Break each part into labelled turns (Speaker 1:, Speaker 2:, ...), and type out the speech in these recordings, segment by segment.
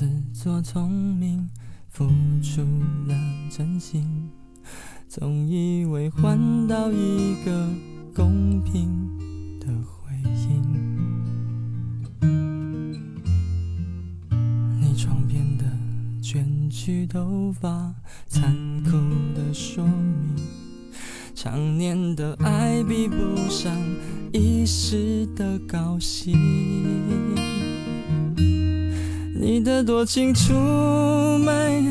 Speaker 1: 自作聪明，付出了真心，总以为换到一个公平的回应。你床边的卷曲头发，残酷的说明，常年的爱比不上一时的高兴。你的多情出卖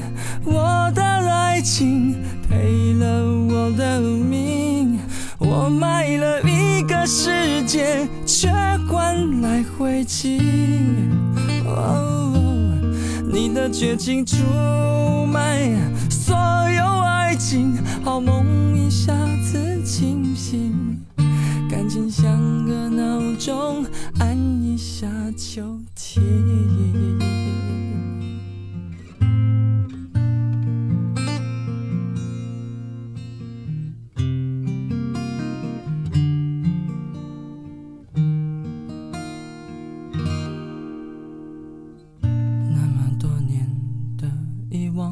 Speaker 1: 我的爱情，赔了我的命。我卖了一个世界，却换来灰烬。你的绝情出卖所有爱情，好梦一下子清醒，感情像个闹钟，按一下就停。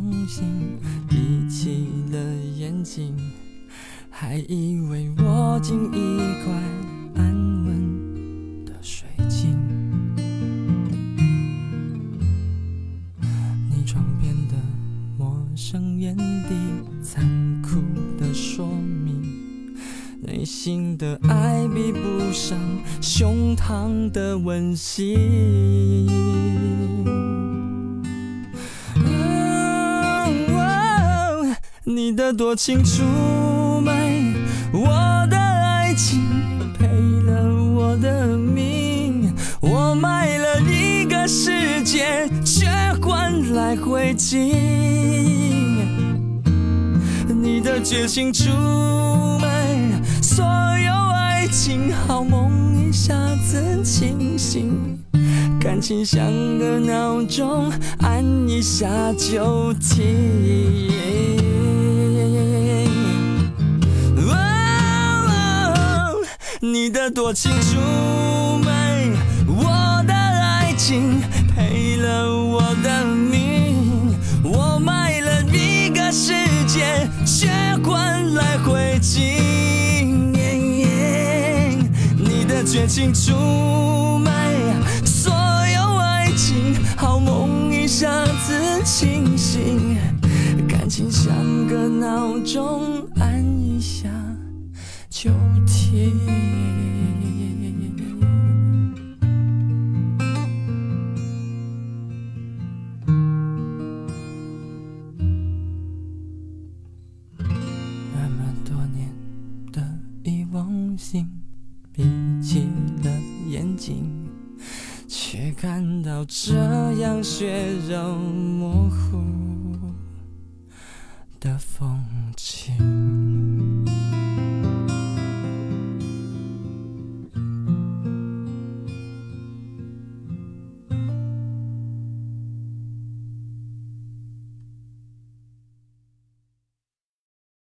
Speaker 1: 遗忘性，闭起了眼睛，还以为握紧一块安稳的水晶。你床边的陌生眼底，残酷的说明，内心的爱比不上胸膛的温馨。你的多情出卖我的爱情，赔了我的命。我卖了一个世界，却换来灰烬。你的绝情出卖所有爱情，好梦一下子清醒。感情像个闹钟，按一下就停。多情出卖我的爱情，赔了我的命。我卖了一个世界，却换来灰烬。你的绝情出卖所有爱情，好梦一下子清醒，感情像个闹钟，按一下就停。心，闭起了眼睛，却看到这样血肉模糊的风景。